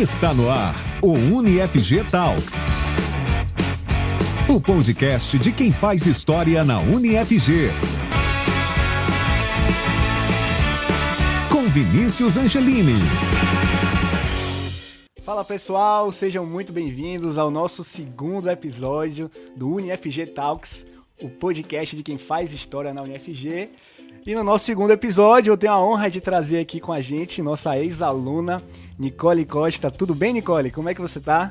Está no ar o UniFG Talks. O podcast de quem faz história na UniFG. Com Vinícius Angelini. Fala pessoal, sejam muito bem-vindos ao nosso segundo episódio do UniFG Talks, o podcast de quem faz história na UniFG. E no nosso segundo episódio, eu tenho a honra de trazer aqui com a gente nossa ex-aluna, Nicole Costa. Tudo bem, Nicole? Como é que você tá?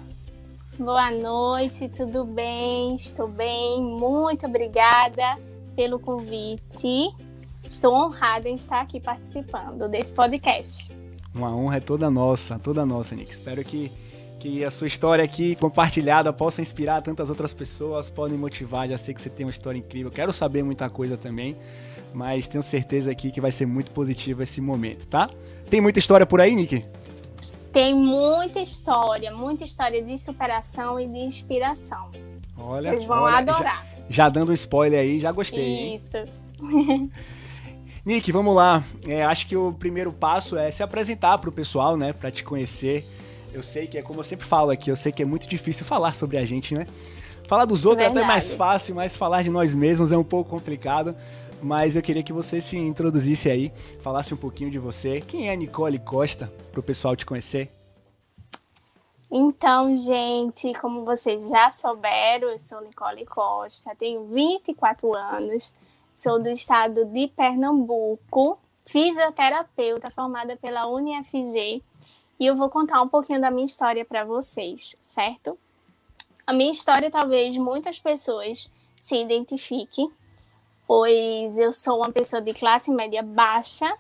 Boa noite, tudo bem? Estou bem. Muito obrigada pelo convite. Estou honrada em estar aqui participando desse podcast. Uma honra é toda nossa, toda nossa, Nick. Espero que, que a sua história aqui compartilhada possa inspirar tantas outras pessoas, podem motivar. Já sei que você tem uma história incrível. Quero saber muita coisa também mas tenho certeza aqui que vai ser muito positivo esse momento, tá? Tem muita história por aí, Nick? Tem muita história, muita história de superação e de inspiração. Olha, Vocês vão olha, adorar. Já, já, dando um spoiler aí, já gostei. Isso. Nick, vamos lá. É, acho que o primeiro passo é se apresentar para o pessoal, né? Para te conhecer. Eu sei que é como eu sempre falo aqui, eu sei que é muito difícil falar sobre a gente, né? Falar dos outros Verdade. é até mais fácil, mas falar de nós mesmos é um pouco complicado mas eu queria que você se introduzisse aí, falasse um pouquinho de você. Quem é Nicole Costa, para o pessoal te conhecer? Então, gente, como vocês já souberam, eu sou Nicole Costa, tenho 24 anos, sou do estado de Pernambuco, fisioterapeuta formada pela UniFG e eu vou contar um pouquinho da minha história para vocês, certo? A minha história talvez muitas pessoas se identifiquem, pois eu sou uma pessoa de classe média baixa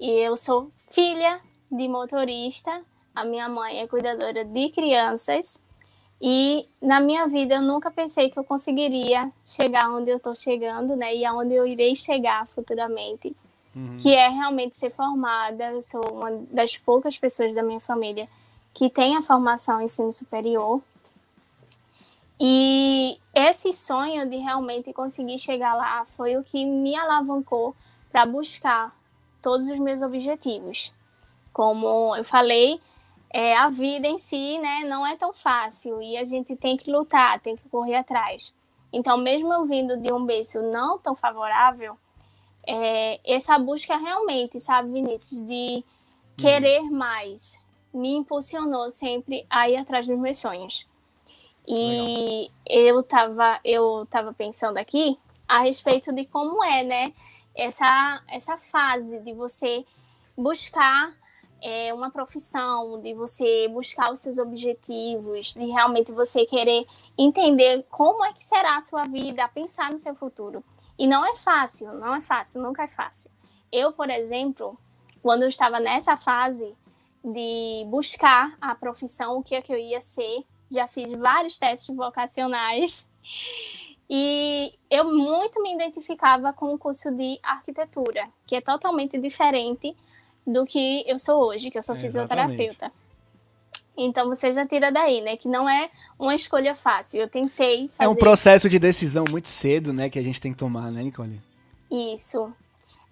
e eu sou filha de motorista. A minha mãe é cuidadora de crianças e na minha vida eu nunca pensei que eu conseguiria chegar onde eu estou chegando, né? E aonde eu irei chegar futuramente, uhum. que é realmente ser formada. Eu sou uma das poucas pessoas da minha família que tem a formação em ensino superior. E esse sonho de realmente conseguir chegar lá foi o que me alavancou para buscar todos os meus objetivos. Como eu falei, é, a vida em si né, não é tão fácil e a gente tem que lutar, tem que correr atrás. Então, mesmo eu vindo de um berço não tão favorável, é, essa busca realmente, sabe, Vinícius, de querer mais, me impulsionou sempre a ir atrás dos meus sonhos. E eu estava eu tava pensando aqui a respeito de como é, né, essa, essa fase de você buscar é, uma profissão, de você buscar os seus objetivos, de realmente você querer entender como é que será a sua vida, pensar no seu futuro. E não é fácil, não é fácil, nunca é fácil. Eu, por exemplo, quando eu estava nessa fase de buscar a profissão, o que é que eu ia ser, já fiz vários testes vocacionais e eu muito me identificava com o curso de arquitetura, que é totalmente diferente do que eu sou hoje, que eu sou é, fisioterapeuta. Então você já tira daí, né? Que não é uma escolha fácil. Eu tentei fazer. É um processo de decisão muito cedo, né? Que a gente tem que tomar, né, Nicole? Isso.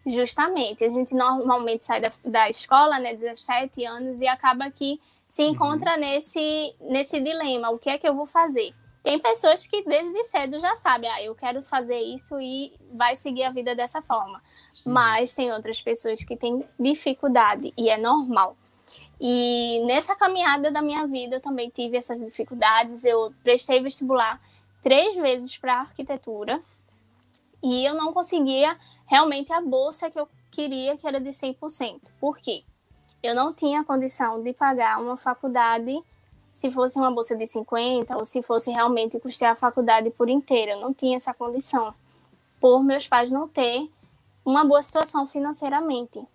Justamente. A gente normalmente sai da, da escola, né? 17 anos, e acaba que se uhum. encontra uhum. nesse, nesse dilema: o que é que eu vou fazer? Tem pessoas que desde cedo já sabem, ah, eu quero fazer isso e vai seguir a vida dessa forma. Uhum. Mas tem outras pessoas que têm dificuldade e é normal. E nessa caminhada da minha vida eu também tive essas dificuldades. Eu prestei vestibular três vezes para arquitetura e eu não conseguia realmente a bolsa que eu queria, que era de 100%. Por quê? Eu não tinha condição de pagar uma faculdade se fosse uma bolsa de 50 ou se fosse realmente custear a faculdade por inteira. Eu não tinha essa condição, por meus pais não ter uma boa situação financeiramente. Uhum.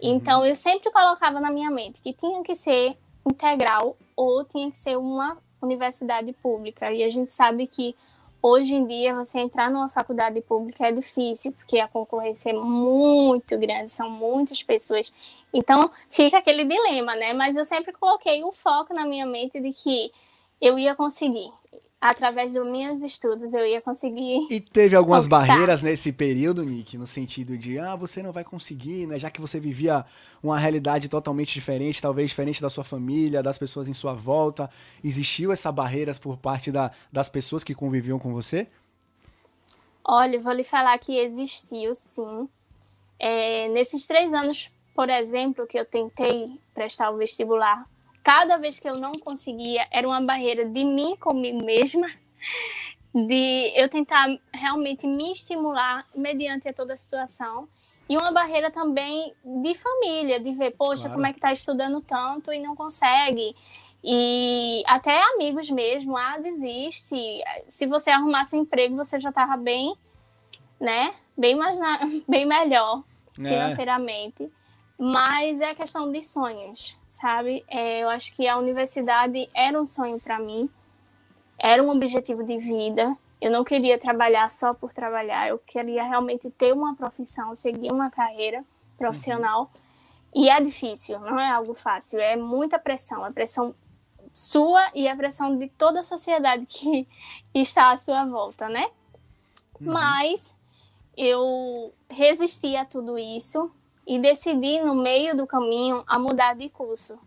Então, eu sempre colocava na minha mente que tinha que ser integral ou tinha que ser uma universidade pública. E a gente sabe que Hoje em dia, você entrar numa faculdade pública é difícil, porque a concorrência é muito grande, são muitas pessoas. Então, fica aquele dilema, né? Mas eu sempre coloquei o foco na minha mente de que eu ia conseguir. Através dos meus estudos eu ia conseguir. E teve algumas conquistar. barreiras nesse período, Nick, no sentido de, ah, você não vai conseguir, né? Já que você vivia uma realidade totalmente diferente, talvez diferente da sua família, das pessoas em sua volta. Existiu essa barreiras por parte da, das pessoas que conviviam com você? Olha, vou lhe falar que existiu, sim. É, nesses três anos, por exemplo, que eu tentei prestar o vestibular cada vez que eu não conseguia, era uma barreira de mim comigo mesma, de eu tentar realmente me estimular mediante toda a situação. E uma barreira também de família, de ver, poxa, claro. como é que tá estudando tanto e não consegue. E até amigos mesmo, ah, desiste. Se você arrumasse um emprego, você já tava bem, né? Bem mais na... bem melhor é. financeiramente. Mas é a questão de sonhos, sabe? É, eu acho que a universidade era um sonho para mim, era um objetivo de vida. Eu não queria trabalhar só por trabalhar, eu queria realmente ter uma profissão, seguir uma carreira profissional. Uhum. E é difícil, não é algo fácil, é muita pressão, é pressão sua e a pressão de toda a sociedade que está à sua volta, né? Uhum. Mas eu resisti a tudo isso, e decidi no meio do caminho a mudar de curso,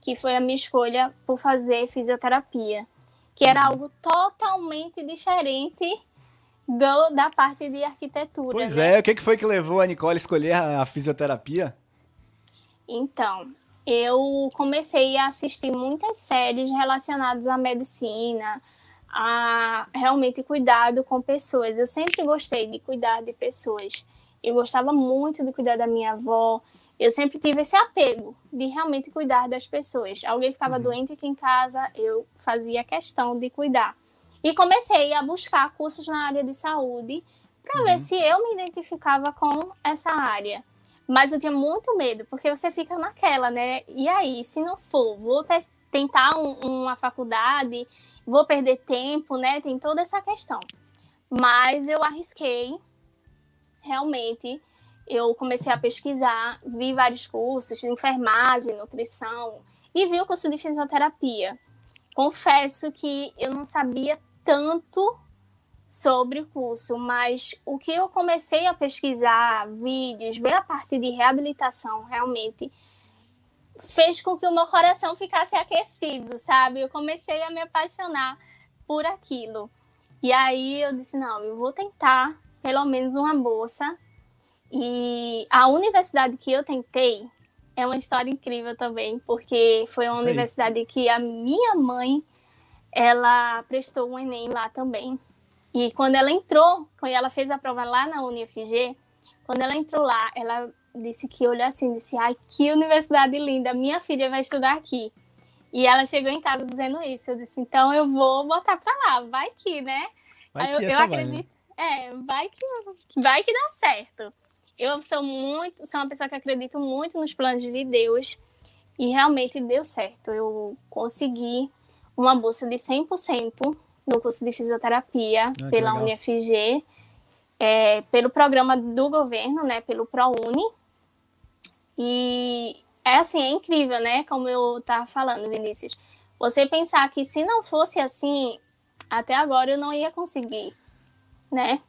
que foi a minha escolha por fazer fisioterapia, que era algo totalmente diferente do, da parte de arquitetura. Pois né? é, o que foi que levou a Nicole a escolher a fisioterapia? Então, eu comecei a assistir muitas séries relacionadas à medicina, a realmente cuidado com pessoas. Eu sempre gostei de cuidar de pessoas. Eu gostava muito de cuidar da minha avó. Eu sempre tive esse apego de realmente cuidar das pessoas. Alguém ficava uhum. doente aqui em casa, eu fazia questão de cuidar. E comecei a buscar cursos na área de saúde para uhum. ver se eu me identificava com essa área. Mas eu tinha muito medo, porque você fica naquela, né? E aí, se não for, vou tentar um, uma faculdade, vou perder tempo, né? Tem toda essa questão. Mas eu arrisquei realmente eu comecei a pesquisar, vi vários cursos de enfermagem, nutrição e vi o curso de fisioterapia. Confesso que eu não sabia tanto sobre o curso, mas o que eu comecei a pesquisar, vídeos, ver a parte de reabilitação realmente fez com que o meu coração ficasse aquecido, sabe? Eu comecei a me apaixonar por aquilo. E aí eu disse, não, eu vou tentar pelo menos uma bolsa. E a universidade que eu tentei é uma história incrível também, porque foi uma universidade que a minha mãe ela prestou um Enem lá também. E quando ela entrou, quando ela fez a prova lá na UniFG, quando ela entrou lá, ela disse que olhou assim, disse: "Ai, que universidade linda, minha filha vai estudar aqui". E ela chegou em casa dizendo isso. Eu disse: "Então eu vou botar para lá, vai que, né?". Vai que eu, eu acredito. Vai, né? É, vai que, vai que dá certo. Eu sou muito, sou uma pessoa que acredito muito nos planos de Deus e realmente deu certo. Eu consegui uma bolsa de 100% no curso de fisioterapia ah, pela UniFG, é, pelo programa do governo, né, pelo ProUni. E é assim, é incrível, né, como eu estava falando, Vinícius. Você pensar que se não fosse assim, até agora eu não ia conseguir né?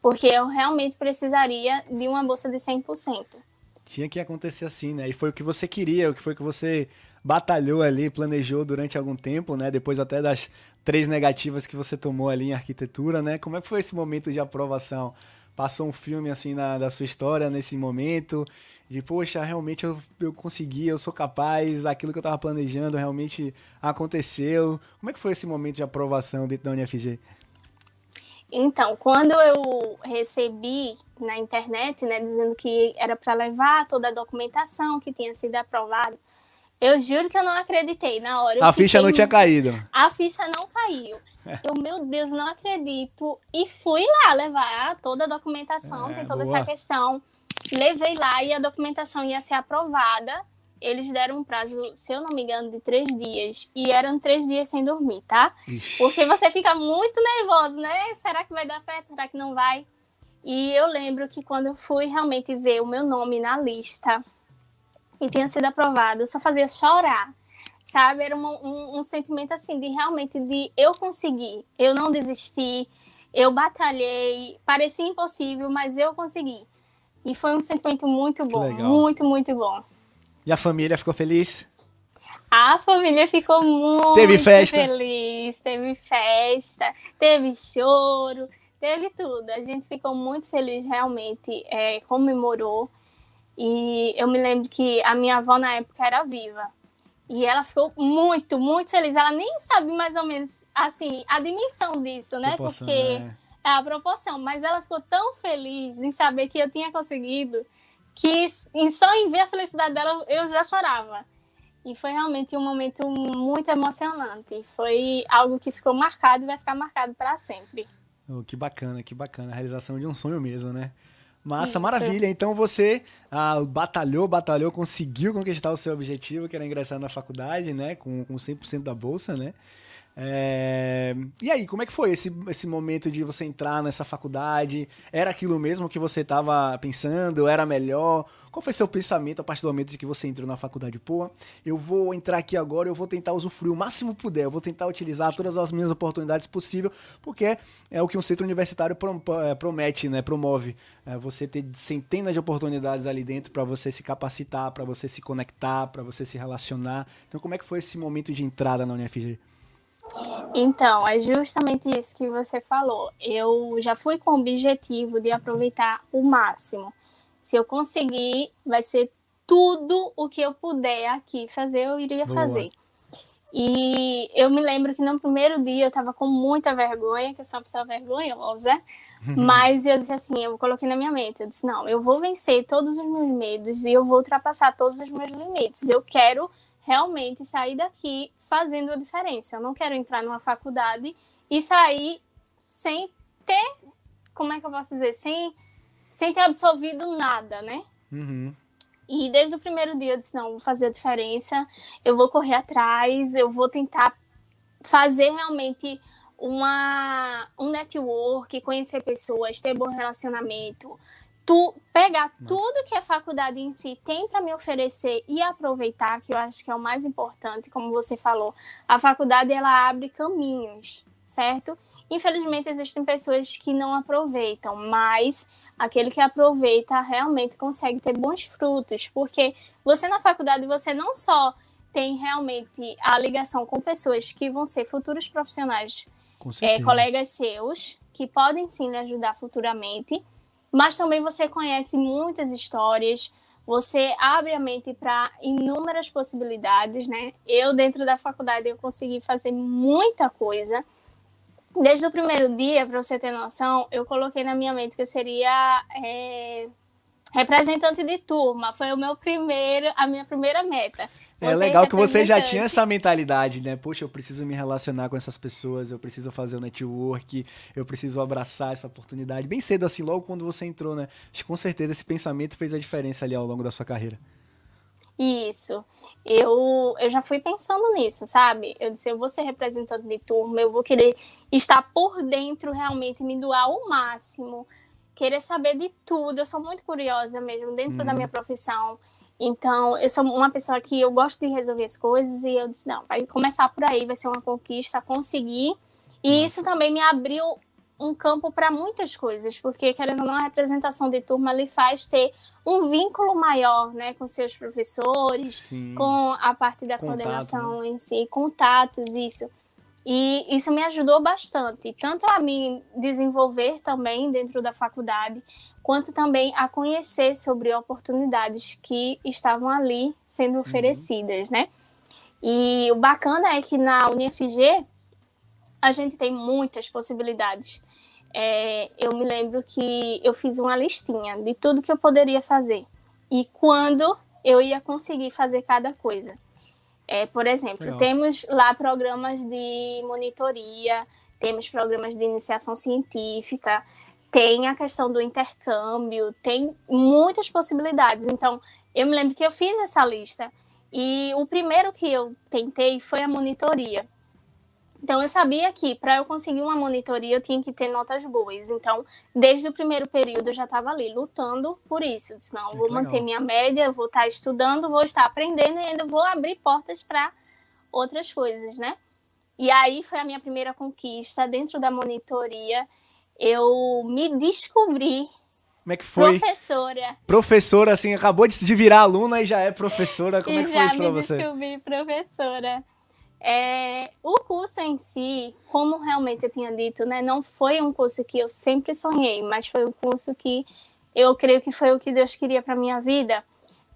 Porque eu realmente precisaria de uma bolsa de 100%. Tinha que acontecer assim, né? E foi o que você queria, o que foi que você batalhou ali, planejou durante algum tempo, né? Depois até das três negativas que você tomou ali em arquitetura, né? Como é que foi esse momento de aprovação? Passou um filme assim na, da sua história nesse momento? De, poxa, realmente eu, eu consegui, eu sou capaz, aquilo que eu estava planejando realmente aconteceu. Como é que foi esse momento de aprovação dentro da UniFG? Então, quando eu recebi na internet, né, dizendo que era para levar toda a documentação que tinha sido aprovada, eu juro que eu não acreditei na hora. a ficha não tinha caído. A ficha não caiu. Eu, meu Deus, não acredito. E fui lá levar toda a documentação, é, tem toda boa. essa questão. Levei lá e a documentação ia ser aprovada eles deram um prazo, se eu não me engano, de três dias. E eram três dias sem dormir, tá? Ixi. Porque você fica muito nervoso, né? Será que vai dar certo? Será que não vai? E eu lembro que quando eu fui realmente ver o meu nome na lista e tinha sido aprovado, eu só fazia chorar. sabe? Era um, um, um, sentimento assim de realmente de eu conseguir, eu não desisti, eu batalhei, parecia impossível, mas eu consegui. E foi um sentimento muito bom, muito, muito bom. E a família ficou feliz? A família ficou muito teve festa. feliz, teve festa, teve choro, teve tudo. A gente ficou muito feliz, realmente, é, comemorou. E eu me lembro que a minha avó na época era viva. E ela ficou muito, muito feliz. Ela nem sabe mais ou menos, assim, a dimensão disso, né? Proporção, Porque né? é a proporção. Mas ela ficou tão feliz em saber que eu tinha conseguido que só em ver a felicidade dela eu já chorava. E foi realmente um momento muito emocionante. Foi algo que ficou marcado e vai ficar marcado para sempre. Oh, que bacana, que bacana. A realização de um sonho mesmo, né? Massa, Isso. maravilha. Então você ah, batalhou, batalhou, conseguiu conquistar o seu objetivo, que era ingressar na faculdade, né? Com, com 100% da bolsa, né? É... E aí, como é que foi esse, esse momento de você entrar nessa faculdade? Era aquilo mesmo que você estava pensando? Era melhor? Qual foi seu pensamento a partir do momento de que você entrou na faculdade? Pô, eu vou entrar aqui agora, eu vou tentar usufruir o máximo puder, eu vou tentar utilizar todas as minhas oportunidades possíveis, porque é o que um centro universitário é, promete, né? Promove. É você ter centenas de oportunidades ali dentro para você se capacitar, para você se conectar, para você se relacionar. Então, como é que foi esse momento de entrada na UniFG? Então, é justamente isso que você falou. Eu já fui com o objetivo de aproveitar o máximo. Se eu conseguir, vai ser tudo o que eu puder aqui fazer, eu iria Boa. fazer. E eu me lembro que no primeiro dia eu estava com muita vergonha, que eu sou uma pessoa vergonhosa, mas eu disse assim, eu coloquei na minha mente, eu disse, não, eu vou vencer todos os meus medos e eu vou ultrapassar todos os meus limites. Eu quero realmente sair daqui fazendo a diferença. Eu não quero entrar numa faculdade e sair sem ter, como é que eu posso dizer, sem, sem ter absorvido nada, né? Uhum. E desde o primeiro dia eu disse, não, vou fazer a diferença, eu vou correr atrás, eu vou tentar fazer realmente uma, um network, conhecer pessoas, ter bom relacionamento, tu pegar Nossa. tudo que a faculdade em si tem para me oferecer e aproveitar, que eu acho que é o mais importante, como você falou, a faculdade ela abre caminhos, certo? Infelizmente existem pessoas que não aproveitam, mas aquele que aproveita realmente consegue ter bons frutos, porque você na faculdade você não só tem realmente a ligação com pessoas que vão ser futuros profissionais, é, colegas seus, que podem sim lhe ajudar futuramente, mas também você conhece muitas histórias, você abre a mente para inúmeras possibilidades, né? Eu, dentro da faculdade, eu consegui fazer muita coisa. Desde o primeiro dia, para você ter noção, eu coloquei na minha mente que eu seria é, representante de turma. Foi o meu primeiro, a minha primeira meta. É legal que você já tinha essa mentalidade, né? Poxa, eu preciso me relacionar com essas pessoas, eu preciso fazer o um network, eu preciso abraçar essa oportunidade. Bem cedo, assim, logo quando você entrou, né? Acho que com certeza esse pensamento fez a diferença ali ao longo da sua carreira. Isso. Eu, eu já fui pensando nisso, sabe? Eu disse, eu vou ser representante de turma, eu vou querer estar por dentro realmente, me doar ao máximo, querer saber de tudo. Eu sou muito curiosa mesmo, dentro da uhum. minha profissão. Então, eu sou uma pessoa que eu gosto de resolver as coisas e eu disse, não, vai começar por aí, vai ser uma conquista, conseguir. E isso também me abriu um campo para muitas coisas, porque querendo ou não, a representação de turma lhe faz ter um vínculo maior, né, com seus professores, Sim. com a parte da Contato, coordenação né? em si, contatos, isso. E isso me ajudou bastante, tanto a me desenvolver também dentro da faculdade, quanto também a conhecer sobre oportunidades que estavam ali sendo uhum. oferecidas, uhum. né? E o bacana é que na UniFG a gente tem muitas possibilidades. É, eu me lembro que eu fiz uma listinha de tudo que eu poderia fazer e quando eu ia conseguir fazer cada coisa. É, por exemplo, Legal. temos lá programas de monitoria, temos programas de iniciação científica, tem a questão do intercâmbio, tem muitas possibilidades. Então, eu me lembro que eu fiz essa lista e o primeiro que eu tentei foi a monitoria. Então, eu sabia que para eu conseguir uma monitoria eu tinha que ter notas boas. Então, desde o primeiro período eu já estava ali lutando por isso. Eu disse, não, vou manter minha média, vou estar estudando, vou estar aprendendo e ainda vou abrir portas para outras coisas, né? E aí foi a minha primeira conquista dentro da monitoria. Eu me descobri como é que foi? Professora. Professora, assim, acabou de virar aluna e já é professora. Como e é que foi isso pra você? Já me descobri professora. É, o curso em si, como realmente eu tinha dito, né, não foi um curso que eu sempre sonhei, mas foi um curso que eu creio que foi o que Deus queria para minha vida.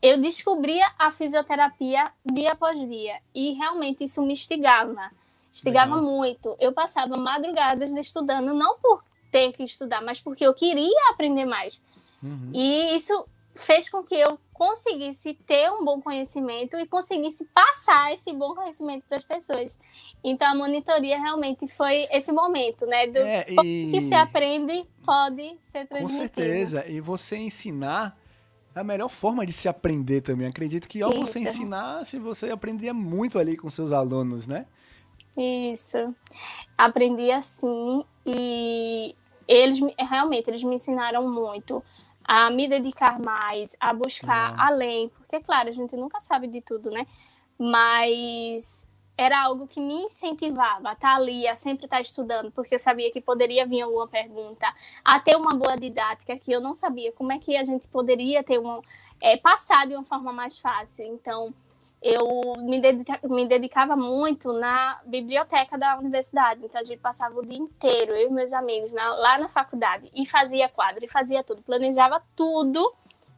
Eu descobria a fisioterapia dia após dia e realmente isso me instigava. Instigava Legal. muito. Eu passava madrugadas estudando, não por ter que estudar, mas porque eu queria aprender mais. Uhum. E isso fez com que eu conseguisse ter um bom conhecimento e conseguisse passar esse bom conhecimento para as pessoas. Então a monitoria realmente foi esse momento, né? Do é, e... que se aprende pode ser transmitido. Com certeza. E você ensinar é a melhor forma de se aprender também. Acredito que ao Isso. você ensinar, se você aprendia muito ali com seus alunos, né? Isso. Aprendi assim e eles realmente eles me ensinaram muito a me dedicar mais, a buscar é. além, porque claro, a gente nunca sabe de tudo, né? Mas era algo que me incentivava a estar ali, a sempre estar estudando, porque eu sabia que poderia vir alguma pergunta, a ter uma boa didática, que eu não sabia como é que a gente poderia ter um, é, passar de uma forma mais fácil. Então, eu me, dedica, me dedicava muito na biblioteca da universidade. Então, a gente passava o dia inteiro, eu e meus amigos, na, lá na faculdade, e fazia quadro, e fazia tudo, planejava tudo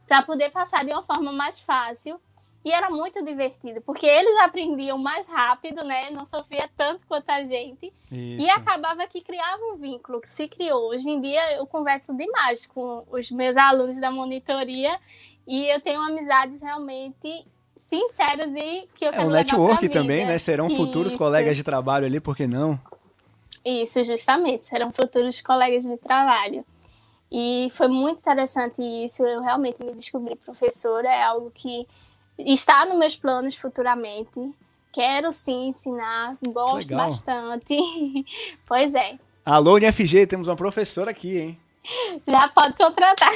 para poder passar de uma forma mais fácil. E era muito divertido, porque eles aprendiam mais rápido, né? Não sofria tanto quanto a gente. Isso. E acabava que criava um vínculo que se criou. Hoje em dia eu converso demais com os meus alunos da monitoria e eu tenho amizades realmente sinceros e que eu quero É um network também, né? Serão Isso. futuros colegas de trabalho ali, por que não? Isso, justamente. Serão futuros colegas de trabalho. E foi muito interessante isso. Eu realmente me descobri professora. É algo que está nos meus planos futuramente. Quero sim ensinar, gosto Legal. bastante. pois é. Alô, UniFG, temos uma professora aqui, hein? Já pode contratar.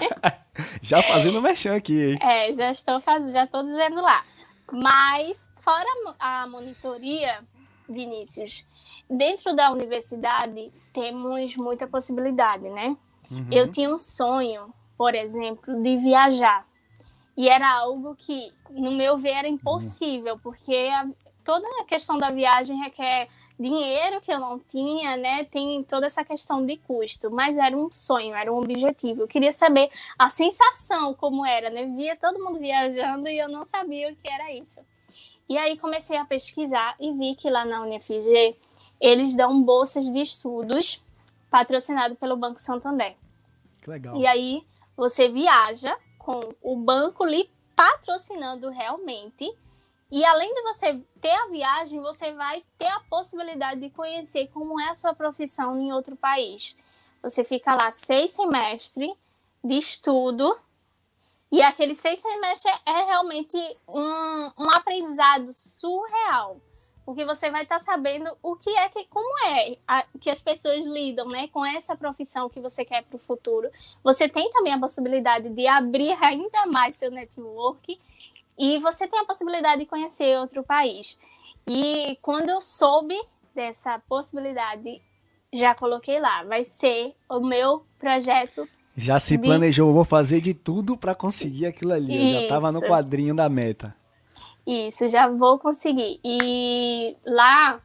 já fazendo mexão aqui, hein? É, já estou fazendo, já estou dizendo lá. Mas, fora a monitoria, Vinícius, dentro da universidade temos muita possibilidade, né? Uhum. Eu tinha um sonho, por exemplo, de viajar. E era algo que, no meu ver, era impossível, porque a, toda a questão da viagem requer dinheiro que eu não tinha, né? Tem toda essa questão de custo, mas era um sonho, era um objetivo. Eu queria saber a sensação como era, né? Via todo mundo viajando e eu não sabia o que era isso. E aí comecei a pesquisar e vi que lá na UniFG eles dão bolsas de estudos patrocinado pelo Banco Santander. Que legal. E aí você viaja com o banco lhe patrocinando realmente e além de você ter a viagem, você vai ter a possibilidade de conhecer como é a sua profissão em outro país. Você fica lá seis semestres de estudo e aqueles seis semestres é realmente um, um aprendizado surreal, porque você vai estar tá sabendo o que é que como é a, que as pessoas lidam, né, com essa profissão que você quer para o futuro. Você tem também a possibilidade de abrir ainda mais seu network e você tem a possibilidade de conhecer outro país. E quando eu soube dessa possibilidade, já coloquei lá, vai ser o meu projeto. Já se de... planejou, vou fazer de tudo para conseguir aquilo ali. Isso. Eu já estava no quadrinho da meta. Isso, já vou conseguir. E lá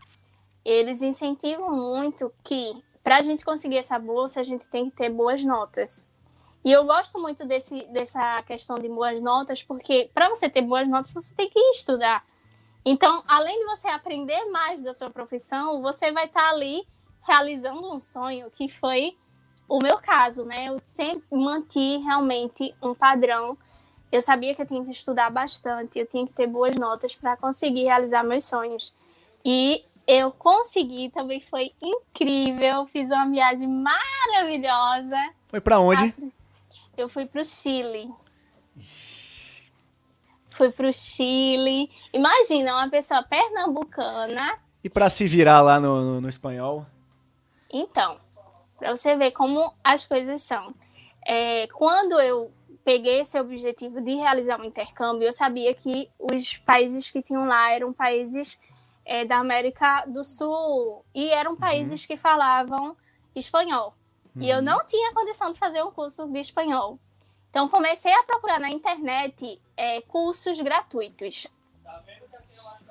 eles incentivam muito que para a gente conseguir essa bolsa, a gente tem que ter boas notas. E eu gosto muito desse, dessa questão de boas notas, porque para você ter boas notas, você tem que estudar. Então, além de você aprender mais da sua profissão, você vai estar tá ali realizando um sonho, que foi o meu caso, né? Eu sempre mantive realmente um padrão. Eu sabia que eu tinha que estudar bastante, eu tinha que ter boas notas para conseguir realizar meus sonhos. E eu consegui, também foi incrível. Fiz uma viagem maravilhosa. Foi para onde? Eu fui pro Chile. Fui pro Chile. Imagina, uma pessoa pernambucana. E para se virar lá no, no, no espanhol? Então, para você ver como as coisas são. É, quando eu peguei esse objetivo de realizar um intercâmbio, eu sabia que os países que tinham lá eram países é, da América do Sul e eram uhum. países uhum. que falavam espanhol. E eu uhum. não tinha condição de fazer um curso de espanhol. Então comecei a procurar na internet é, cursos gratuitos.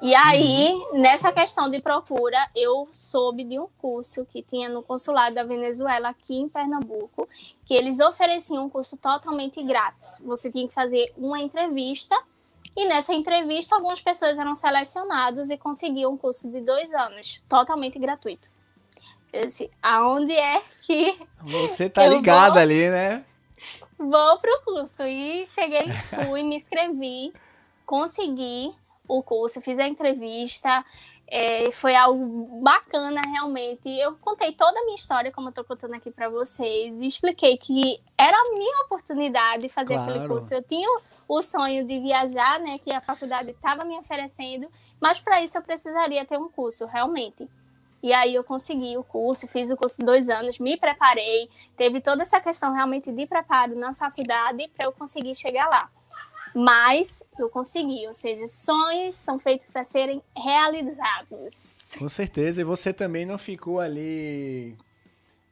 E aí, uhum. nessa questão de procura, eu soube de um curso que tinha no consulado da Venezuela aqui em Pernambuco, que eles ofereciam um curso totalmente grátis. Você tinha que fazer uma entrevista e nessa entrevista algumas pessoas eram selecionadas e conseguiam um curso de dois anos, totalmente gratuito. Eu disse, aonde é que você tá ligado ali, né? Vou pro curso e cheguei, fui, me inscrevi, consegui o curso, fiz a entrevista, é, foi algo bacana realmente. Eu contei toda a minha história, como eu estou contando aqui para vocês, e expliquei que era a minha oportunidade de fazer claro. aquele curso. Eu tinha o sonho de viajar, né, que a faculdade estava me oferecendo, mas para isso eu precisaria ter um curso, realmente. E aí eu consegui o curso, fiz o curso dois anos, me preparei, teve toda essa questão realmente de preparo na faculdade para eu conseguir chegar lá. Mas eu consegui, ou seja, sonhos são feitos para serem realizados. Com certeza, e você também não ficou ali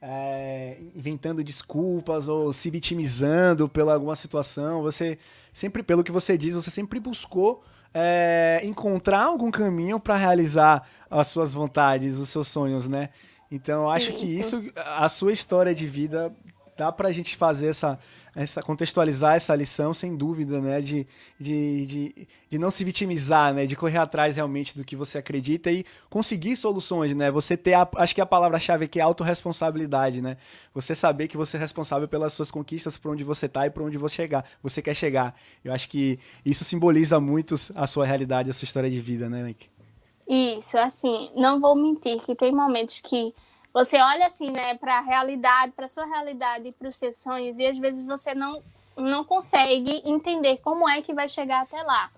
é, inventando desculpas ou se vitimizando pela alguma situação. Você sempre, pelo que você diz, você sempre buscou é, encontrar algum caminho para realizar as suas vontades, os seus sonhos, né? Então, acho isso. que isso, a sua história de vida, dá para a gente fazer essa, essa contextualizar essa lição sem dúvida, né? De, de, de, de, não se vitimizar, né? De correr atrás realmente do que você acredita e conseguir soluções, né? Você ter, a, acho que a palavra-chave aqui é autorresponsabilidade, né? Você saber que você é responsável pelas suas conquistas, por onde você tá e por onde você chegar, você quer chegar. Eu acho que isso simboliza muito a sua realidade, a sua história de vida, né, Nick? Isso, assim, não vou mentir que tem momentos que você olha assim, né, para a realidade, para sua realidade e para os seus sonhos e às vezes você não não consegue entender como é que vai chegar até lá.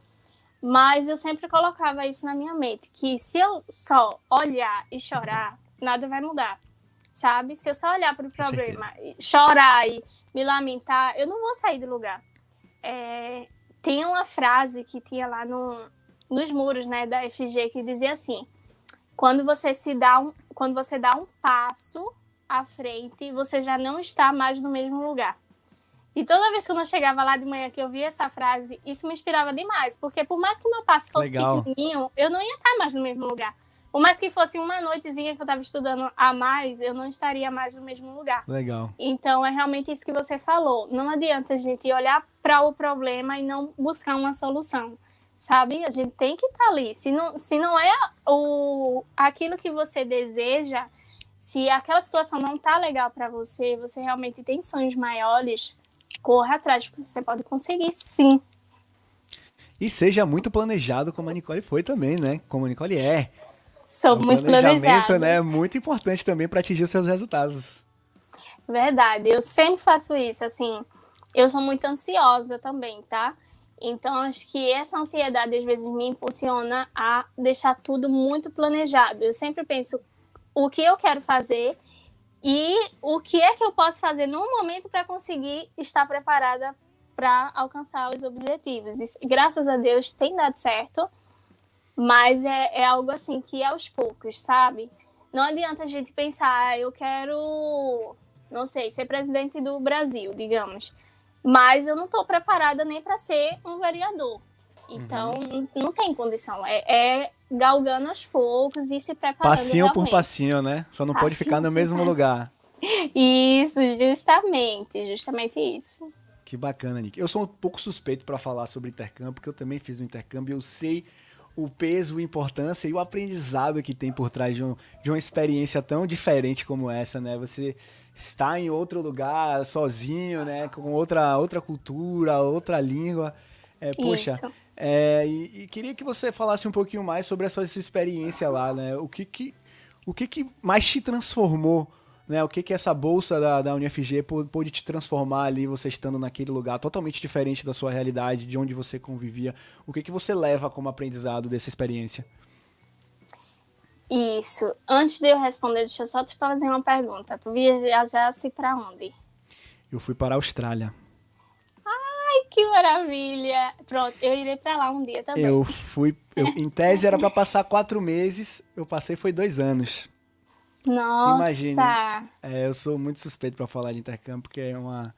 Mas eu sempre colocava isso na minha mente, que se eu só olhar e chorar, nada vai mudar. Sabe? Se eu só olhar para o problema, chorar e me lamentar, eu não vou sair do lugar. É, tem uma frase que tinha lá no, nos muros né, da FG que dizia assim: quando você se dá um, quando você dá um passo à frente, você já não está mais no mesmo lugar. E toda vez que eu chegava lá de manhã que eu via essa frase, isso me inspirava demais, porque por mais que meu passo fosse Legal. pequenininho, eu não ia estar mais no mesmo lugar. Por mais que fosse uma noitezinha que eu estava estudando a mais, eu não estaria mais no mesmo lugar. Legal. Então é realmente isso que você falou. Não adianta a gente olhar para o problema e não buscar uma solução sabe? A gente tem que estar tá ali. Se não, se não é o, aquilo que você deseja, se aquela situação não tá legal para você, você realmente tem sonhos maiores, corra atrás, porque você pode conseguir sim. E seja muito planejado, como a Nicole foi também, né? Como a Nicole é. Sou o muito planejado. né, é muito importante também para atingir os seus resultados. Verdade, eu sempre faço isso, assim. Eu sou muito ansiosa também, tá? Então, acho que essa ansiedade às vezes me impulsiona a deixar tudo muito planejado. Eu sempre penso o que eu quero fazer e o que é que eu posso fazer no momento para conseguir estar preparada para alcançar os objetivos. E, graças a Deus tem dado certo, mas é, é algo assim que é aos poucos, sabe? Não adianta a gente pensar, ah, eu quero, não sei, ser presidente do Brasil, digamos. Mas eu não estou preparada nem para ser um vereador. Então, uhum. não tem condição. É, é, galgando aos poucos e se preparando. Passinho realmente. por passinho, né? Só não passinho pode ficar no mesmo passinho. lugar. Isso, justamente. Justamente isso. Que bacana, Nick. Eu sou um pouco suspeito para falar sobre intercâmbio, porque eu também fiz um intercâmbio. Eu sei o peso, a importância e o aprendizado que tem por trás de, um, de uma experiência tão diferente como essa, né? Você está em outro lugar sozinho, né? Com outra, outra cultura, outra língua. É, poxa, é, e, e, queria que você falasse um pouquinho mais sobre essa sua experiência lá, né? O que que, o que, que mais te transformou né, o que que essa bolsa da, da UniFG pôde te transformar ali, você estando naquele lugar totalmente diferente da sua realidade, de onde você convivia. O que que você leva como aprendizado dessa experiência? Isso. Antes de eu responder, deixa eu só te fazer uma pergunta. Tu viajasse para onde? Eu fui para a Austrália. Ah, que maravilha! Pronto, eu irei para lá um dia também. Eu fui, eu, em tese era para passar quatro meses, eu passei foi dois anos. Nossa! Imagine, é, eu sou muito suspeito para falar de intercâmbio, porque é uma,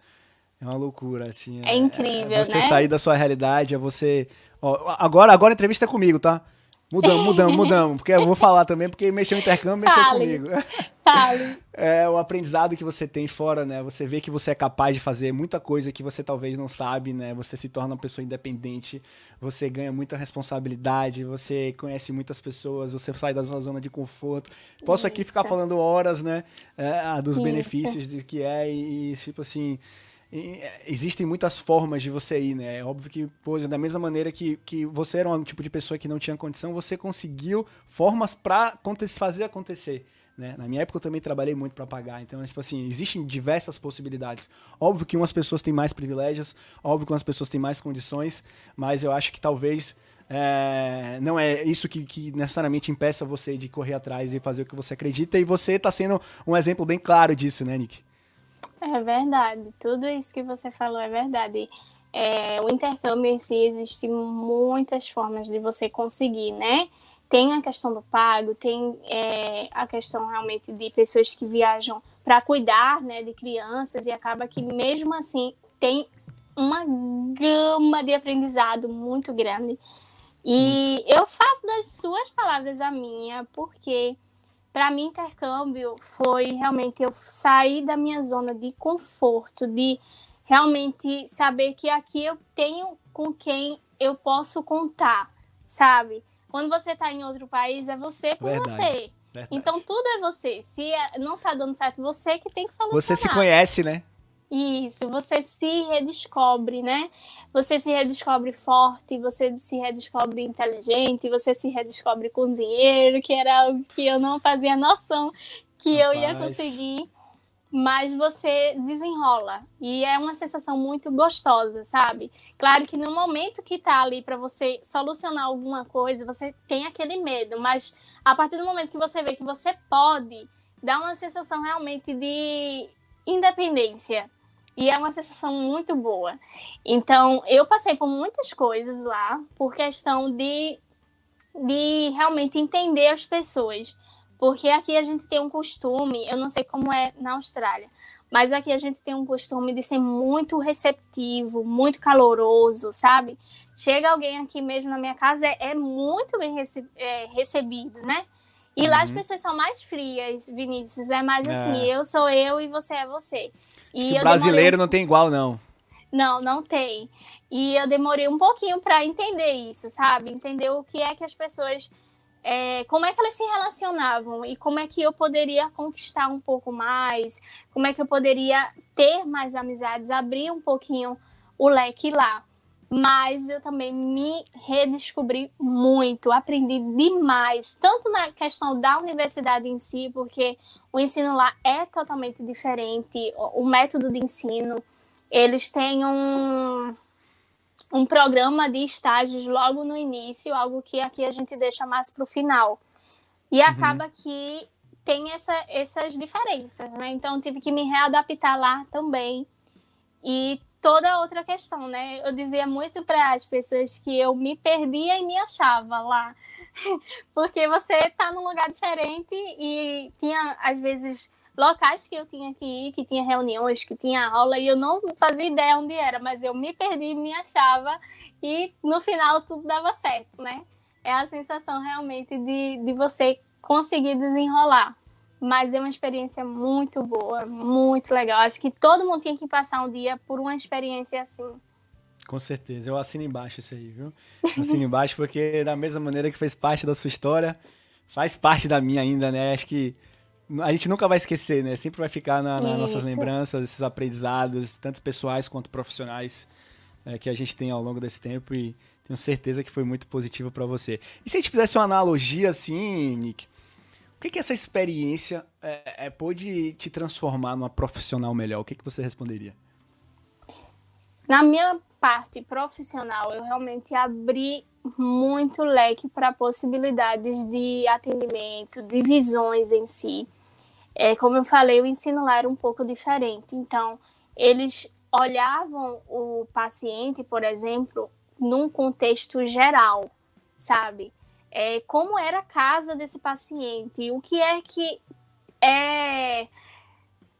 é uma loucura, assim. É, é incrível, é você né? sair da sua realidade, é você... Ó, agora, agora a entrevista é comigo, tá? Mudamos, mudamos, mudamos. Porque eu vou falar também, porque mexeu no intercâmbio, mexeu Fale. comigo. Fale. É o aprendizado que você tem fora, né? Você vê que você é capaz de fazer muita coisa que você talvez não sabe, né? Você se torna uma pessoa independente, você ganha muita responsabilidade, você conhece muitas pessoas, você sai da sua zona de conforto. Posso Isso. aqui ficar falando horas, né? É, dos Isso. benefícios de que é e, tipo assim existem muitas formas de você ir, né? É óbvio que, pô, da mesma maneira que, que você era um tipo de pessoa que não tinha condição, você conseguiu formas para fazer acontecer. Né? Na minha época eu também trabalhei muito para pagar, então, tipo assim, existem diversas possibilidades. Óbvio que umas pessoas têm mais privilégios, óbvio que umas pessoas têm mais condições, mas eu acho que talvez é, não é isso que, que, necessariamente impeça você de correr atrás e fazer o que você acredita, e você está sendo um exemplo bem claro disso, né, Nick? É verdade, tudo isso que você falou é verdade. É, o intercâmbio em si existe muitas formas de você conseguir, né? Tem a questão do pago, tem é, a questão realmente de pessoas que viajam para cuidar né, de crianças e acaba que mesmo assim tem uma gama de aprendizado muito grande. E eu faço das suas palavras a minha, porque para mim, intercâmbio foi realmente eu sair da minha zona de conforto, de realmente saber que aqui eu tenho com quem eu posso contar, sabe? Quando você está em outro país, é você por Verdade. você. Verdade. Então tudo é você. Se é, não está dando certo, você que tem que solucionar. Você se conhece, né? Isso, você se redescobre, né? Você se redescobre forte, você se redescobre inteligente, você se redescobre cozinheiro, que era algo que eu não fazia noção que Rapaz. eu ia conseguir, mas você desenrola. E é uma sensação muito gostosa, sabe? Claro que no momento que tá ali para você solucionar alguma coisa, você tem aquele medo, mas a partir do momento que você vê que você pode, dá uma sensação realmente de independência e é uma sensação muito boa. Então, eu passei por muitas coisas lá, por questão de, de realmente entender as pessoas. Porque aqui a gente tem um costume, eu não sei como é na Austrália, mas aqui a gente tem um costume de ser muito receptivo, muito caloroso, sabe? Chega alguém aqui mesmo na minha casa, é, é muito bem rece é, recebido, né? E uhum. lá as uhum. pessoas são mais frias, Vinícius. É mais assim, é. eu sou eu e você é você. E brasileiro demorei... não tem igual, não. Não, não tem. E eu demorei um pouquinho para entender isso, sabe? Entender o que é que as pessoas. É, como é que elas se relacionavam e como é que eu poderia conquistar um pouco mais, como é que eu poderia ter mais amizades, abrir um pouquinho o leque lá mas eu também me redescobri muito, aprendi demais, tanto na questão da universidade em si, porque o ensino lá é totalmente diferente, o método de ensino, eles têm um, um programa de estágios logo no início, algo que aqui a gente deixa mais para o final. E uhum. acaba que tem essa, essas diferenças, né? Então, tive que me readaptar lá também. E toda outra questão, né? Eu dizia muito para as pessoas que eu me perdia e me achava lá. Porque você está num lugar diferente e tinha, às vezes, locais que eu tinha que ir, que tinha reuniões, que tinha aula, e eu não fazia ideia onde era, mas eu me perdi, me achava, e no final tudo dava certo, né? É a sensação realmente de, de você conseguir desenrolar. Mas é uma experiência muito boa, muito legal. Acho que todo mundo tinha que passar um dia por uma experiência assim. Com certeza, eu assino embaixo isso aí, viu? assino embaixo porque da mesma maneira que fez parte da sua história, faz parte da minha ainda, né? Acho que a gente nunca vai esquecer, né? Sempre vai ficar nas na nossas lembranças, esses aprendizados, tanto pessoais quanto profissionais, é, que a gente tem ao longo desse tempo e tenho certeza que foi muito positivo para você. E se a gente fizesse uma analogia assim, Nick, o que, que essa experiência é, é, pôde te transformar numa profissional melhor? O que, que você responderia? Na minha parte profissional, eu realmente abri muito leque para possibilidades de atendimento, de visões em si. É, como eu falei, o ensino lá era um pouco diferente. Então, eles olhavam o paciente, por exemplo, num contexto geral, sabe? É, como era a casa desse paciente, o que é que é.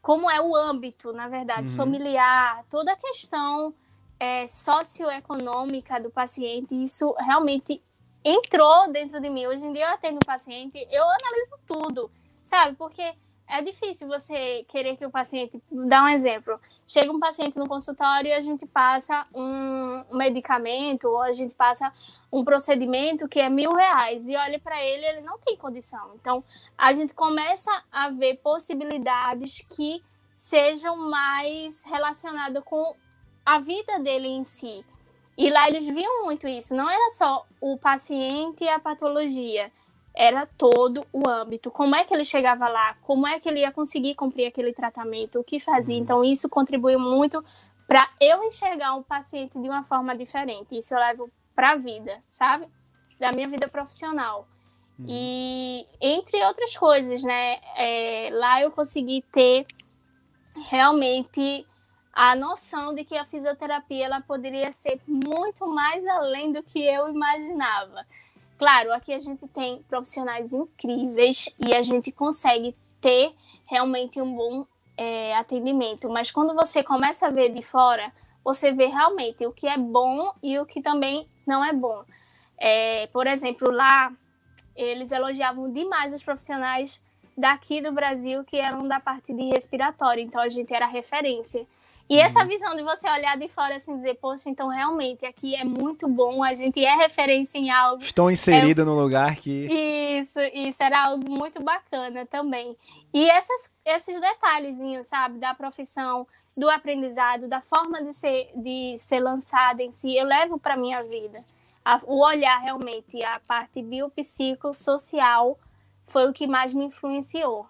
Como é o âmbito, na verdade, uhum. familiar, toda a questão é, socioeconômica do paciente, isso realmente entrou dentro de mim. Hoje em dia eu atendo o paciente, eu analiso tudo, sabe? Porque é difícil você querer que o paciente. Dá um exemplo. Chega um paciente no consultório e a gente passa um medicamento ou a gente passa um procedimento que é mil reais e olha para ele, ele não tem condição. Então, a gente começa a ver possibilidades que sejam mais relacionadas com a vida dele em si. E lá eles viam muito isso. Não era só o paciente e a patologia era todo o âmbito. Como é que ele chegava lá? Como é que ele ia conseguir cumprir aquele tratamento? O que fazia? Uhum. Então, isso contribuiu muito para eu enxergar o paciente de uma forma diferente. Isso eu levo para a vida, sabe? Da minha vida profissional. Uhum. E entre outras coisas, né? É, lá eu consegui ter realmente a noção de que a fisioterapia ela poderia ser muito mais além do que eu imaginava. Claro, aqui a gente tem profissionais incríveis e a gente consegue ter realmente um bom é, atendimento, mas quando você começa a ver de fora, você vê realmente o que é bom e o que também não é bom. É, por exemplo, lá eles elogiavam demais os profissionais daqui do Brasil que eram da parte de respiratório, então a gente era referência. E essa uhum. visão de você olhar de fora assim dizer, poxa, então realmente aqui é muito bom, a gente é referência em algo. Estou inserida é... no lugar que. Isso, isso era algo muito bacana também. E essas, esses detalhezinhos, sabe, da profissão, do aprendizado, da forma de ser, de ser lançada em si, eu levo para minha vida. A, o olhar realmente, a parte biopsicossocial foi o que mais me influenciou.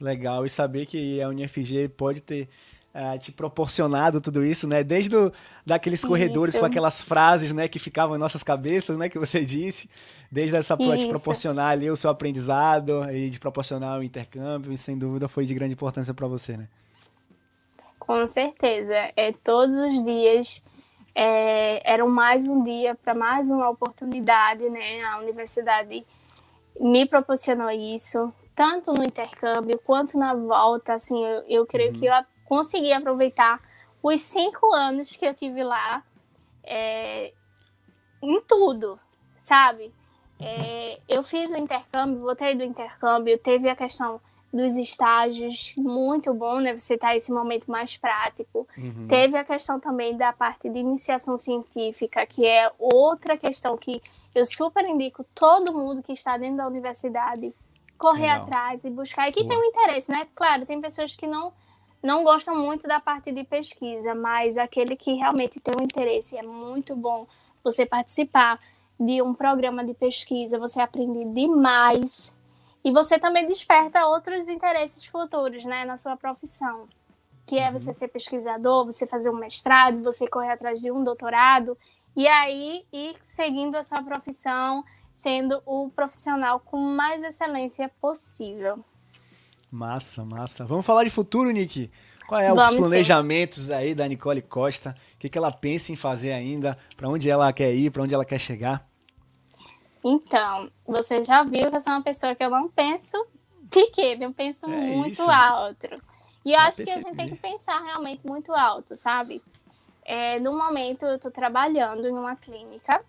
Legal, e saber que a UniFG pode ter uh, te proporcionado tudo isso, né? Desde do, daqueles corredores isso. com aquelas frases, né, que ficavam em nossas cabeças, né, que você disse, desde essa de proporcionar ali o seu aprendizado e de proporcionar o intercâmbio, e sem dúvida foi de grande importância para você, né? Com certeza, é todos os dias é, eram mais um dia para mais uma oportunidade, né? A universidade me proporcionou isso tanto no intercâmbio quanto na volta, assim, eu, eu creio uhum. que eu consegui aproveitar os cinco anos que eu tive lá é, em tudo, sabe? É, eu fiz o intercâmbio, voltei do intercâmbio, teve a questão dos estágios, muito bom, né? Você tá esse momento mais prático. Uhum. Teve a questão também da parte de iniciação científica, que é outra questão que eu super indico todo mundo que está dentro da universidade correr Legal. atrás e buscar. E que Boa. tem um interesse, né? Claro, tem pessoas que não, não gostam muito da parte de pesquisa, mas aquele que realmente tem um interesse, é muito bom você participar de um programa de pesquisa, você aprende demais e você também desperta outros interesses futuros, né, na sua profissão, que é você uhum. ser pesquisador, você fazer um mestrado, você correr atrás de um doutorado e aí ir seguindo a sua profissão sendo o profissional com mais excelência possível. Massa, massa. Vamos falar de futuro, Nick. Qual é os planejamentos sim. aí da Nicole Costa? O que, que ela pensa em fazer ainda? Para onde ela quer ir? Para onde ela quer chegar? Então, você já viu que eu sou uma pessoa que eu não penso pequeno, eu penso é muito isso. alto. E eu acho percebi. que a gente tem que pensar realmente muito alto, sabe? É, no momento, eu estou trabalhando em uma clínica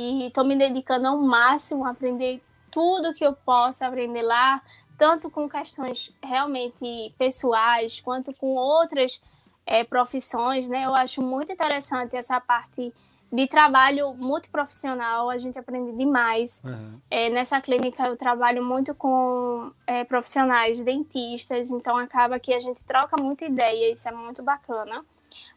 e estou me dedicando ao máximo a aprender tudo que eu posso aprender lá, tanto com questões realmente pessoais, quanto com outras é, profissões, né? Eu acho muito interessante essa parte de trabalho muito profissional, a gente aprende demais. Uhum. É, nessa clínica eu trabalho muito com é, profissionais dentistas, então acaba que a gente troca muita ideia, isso é muito bacana.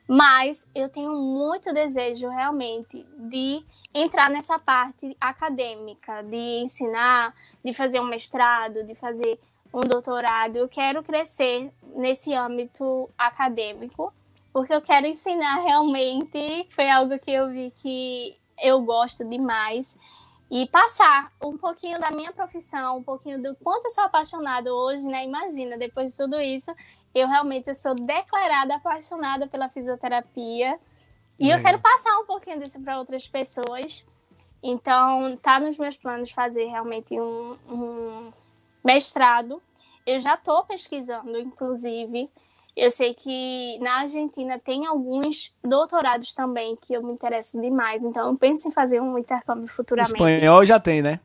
Mas eu tenho muito desejo realmente de entrar nessa parte acadêmica, de ensinar, de fazer um mestrado, de fazer um doutorado. Eu quero crescer nesse âmbito acadêmico, porque eu quero ensinar realmente. Foi algo que eu vi que eu gosto demais. E passar um pouquinho da minha profissão, um pouquinho do quanto eu sou apaixonada hoje, né? Imagina, depois de tudo isso, eu realmente eu sou declarada apaixonada pela fisioterapia. E eu quero passar um pouquinho disso para outras pessoas. Então, tá nos meus planos fazer realmente um, um mestrado. Eu já estou pesquisando, inclusive. Eu sei que na Argentina tem alguns doutorados também que eu me interesso demais. Então, eu penso em fazer um intercâmbio futuramente. O espanhol já tem, né?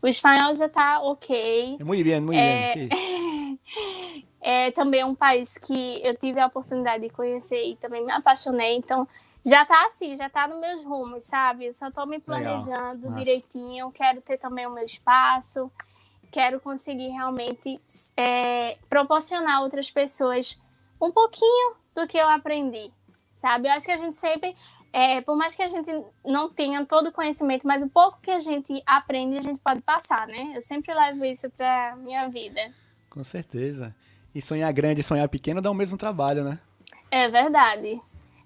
O espanhol já tá ok. É muito bem, muito é... bem. é também um país que eu tive a oportunidade de conhecer e também me apaixonei. Então, já tá assim, já tá nos meus rumos, sabe? Eu só tô me planejando direitinho, quero ter também o meu espaço, quero conseguir realmente é, proporcionar a outras pessoas um pouquinho do que eu aprendi, sabe? Eu acho que a gente sempre, é, por mais que a gente não tenha todo o conhecimento, mas o pouco que a gente aprende, a gente pode passar, né? Eu sempre levo isso pra minha vida. Com certeza. E sonhar grande e sonhar pequeno dá o mesmo trabalho, né? É verdade.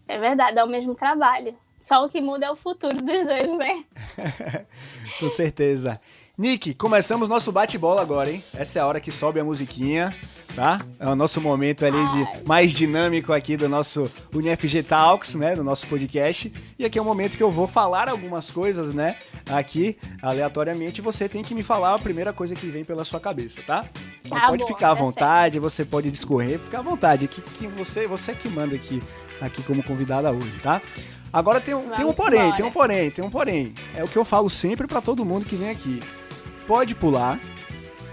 É verdade, dá o mesmo trabalho. Só o que muda é o futuro dos dois, né? Com certeza. Nick, começamos nosso bate-bola agora, hein? Essa é a hora que sobe a musiquinha, tá? É o nosso momento ali de mais dinâmico aqui do nosso UniFG Talks, né? Do nosso podcast. E aqui é o momento que eu vou falar algumas coisas, né? Aqui, aleatoriamente, você tem que me falar a primeira coisa que vem pela sua cabeça, tá? Então tá pode bom, ficar à tá vontade, certo. você pode discorrer, fica à vontade. Que, que você, você é que manda aqui aqui como convidada hoje, tá? Agora tem, tem um porém, embora. tem um porém, tem um porém. É o que eu falo sempre para todo mundo que vem aqui. Pode pular,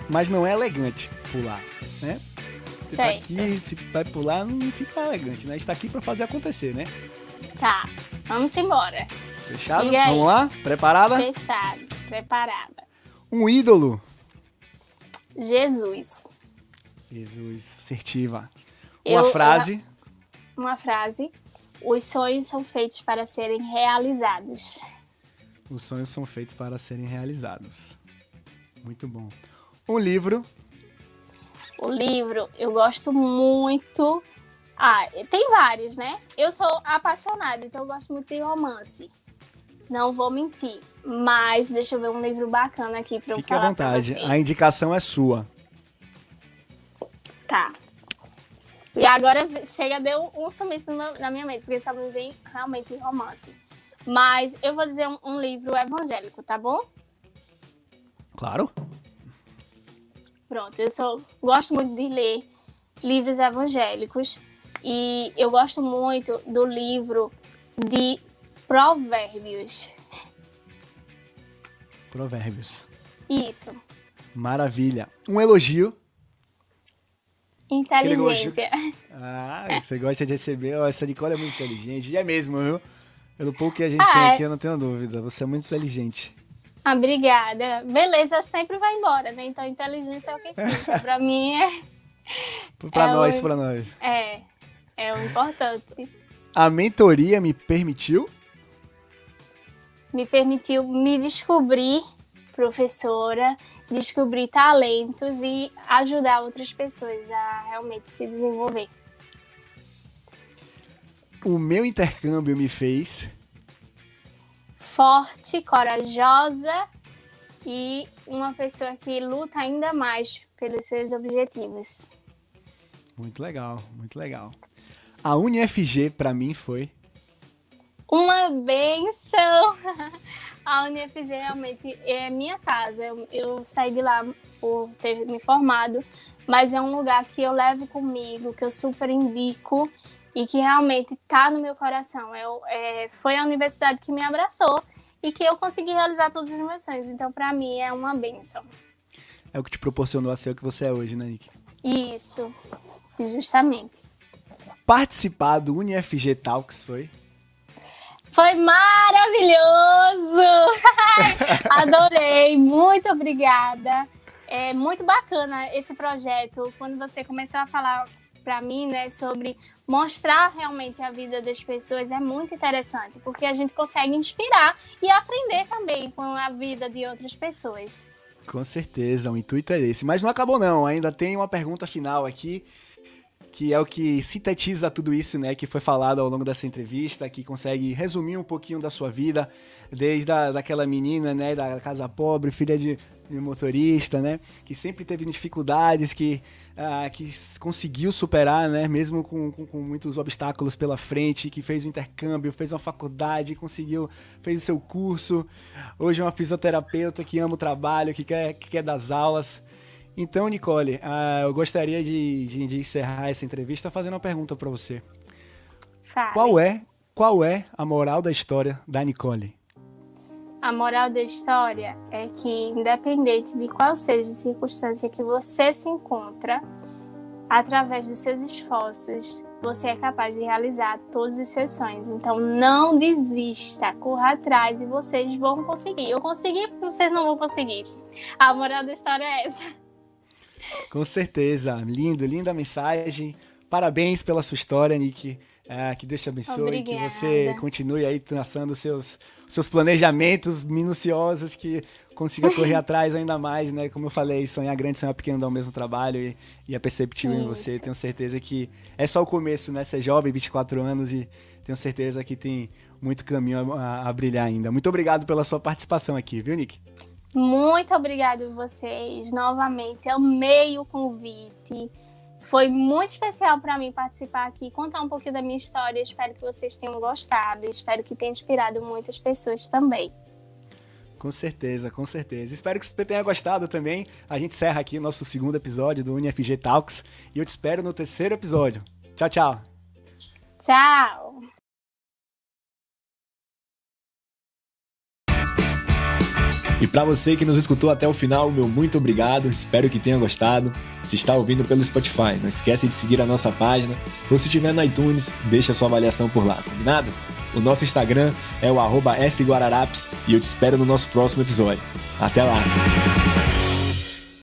mas não é elegante pular, né? Você tá aqui, se vai pular, não fica elegante, né? A gente tá aqui pra fazer acontecer, né? Tá, vamos embora. Fechado? Vamos lá? Preparada? Fechado, preparada. Um ídolo. Jesus. Jesus, assertiva. Uma eu, frase. Eu uma frase: Os sonhos são feitos para serem realizados. Os sonhos são feitos para serem realizados. Muito bom. Um livro. O livro, eu gosto muito. Ah, tem vários, né? Eu sou apaixonada, então eu gosto muito de romance. Não vou mentir. Mas deixa eu ver um livro bacana aqui para eu Fique à vontade. A indicação é sua. Tá. E agora chega, deu um sumiço na minha mente, porque só me vem realmente romance. Mas eu vou dizer um, um livro evangélico, tá bom? Claro. Pronto, eu sou, gosto muito de ler livros evangélicos e eu gosto muito do livro de Provérbios. Provérbios. Isso. Maravilha. Um elogio Inteligência. Ah, você gosta de receber. Oh, essa Nicole é muito inteligente. E é mesmo, viu? Pelo pouco que a gente ah, tem é. aqui, eu não tenho dúvida. Você é muito inteligente. Ah, obrigada. Beleza, sempre vai embora, né? Então, inteligência é o que fica. pra mim é. Pra é nós, o... pra nós. É. É o importante. A mentoria me permitiu? Me permitiu me descobrir professora descobrir talentos e ajudar outras pessoas a realmente se desenvolver. O meu intercâmbio me fez forte, corajosa e uma pessoa que luta ainda mais pelos seus objetivos. Muito legal, muito legal. A UniFG para mim foi uma benção. A UniFG realmente é minha casa. Eu, eu saí de lá por ter me formado, mas é um lugar que eu levo comigo, que eu super indico e que realmente está no meu coração. Eu, é, foi a universidade que me abraçou e que eu consegui realizar todos os meus sonhos. Então, para mim, é uma benção. É o que te proporcionou a ser o que você é hoje, né, Nick? Isso, justamente. Participar do UniFG Talks foi? Foi maravilhoso! Adorei, muito obrigada. É muito bacana esse projeto. Quando você começou a falar para mim, né, sobre mostrar realmente a vida das pessoas é muito interessante, porque a gente consegue inspirar e aprender também com a vida de outras pessoas. Com certeza, o intuito é esse. Mas não acabou não, ainda tem uma pergunta final aqui que é o que sintetiza tudo isso, né, que foi falado ao longo dessa entrevista, que consegue resumir um pouquinho da sua vida, desde a, daquela menina, né, da casa pobre, filha de de motorista, né? Que sempre teve dificuldades, que, uh, que conseguiu superar, né? Mesmo com, com, com, muitos obstáculos pela frente, que fez o intercâmbio, fez uma faculdade, conseguiu, fez o seu curso. Hoje é uma fisioterapeuta que ama o trabalho, que quer, que quer das aulas. Então, Nicole, uh, eu gostaria de, de, de, encerrar essa entrevista fazendo uma pergunta para você. Fale. Qual é, qual é a moral da história da Nicole? A moral da história é que, independente de qual seja a circunstância que você se encontra, através dos seus esforços, você é capaz de realizar todos os seus sonhos. Então, não desista, corra atrás e vocês vão conseguir. Eu consegui, vocês não vão conseguir. A moral da história é essa. Com certeza. Lindo, linda mensagem. Parabéns pela sua história, Nick. É, que Deus te abençoe, Obrigada. que você continue aí traçando seus seus planejamentos minuciosos, que consiga correr atrás ainda mais, né? Como eu falei, sonhar grande, sonhar pequeno dá o mesmo trabalho e, e é perceptível Isso. em você. Tenho certeza que é só o começo, né? Você é jovem, 24 anos e tenho certeza que tem muito caminho a, a brilhar ainda. Muito obrigado pela sua participação aqui, viu, Nick? Muito obrigado a vocês novamente. Amei o convite. Foi muito especial para mim participar aqui, contar um pouquinho da minha história. Espero que vocês tenham gostado. Espero que tenha inspirado muitas pessoas também. Com certeza, com certeza. Espero que você tenha gostado também. A gente encerra aqui o nosso segundo episódio do UniFG Talks e eu te espero no terceiro episódio. Tchau, tchau. Tchau. E para você que nos escutou até o final, meu muito obrigado, espero que tenha gostado. Se está ouvindo pelo Spotify, não esquece de seguir a nossa página, ou se estiver no iTunes, deixa sua avaliação por lá, combinado? O nosso Instagram é o fguararapes e eu te espero no nosso próximo episódio. Até lá!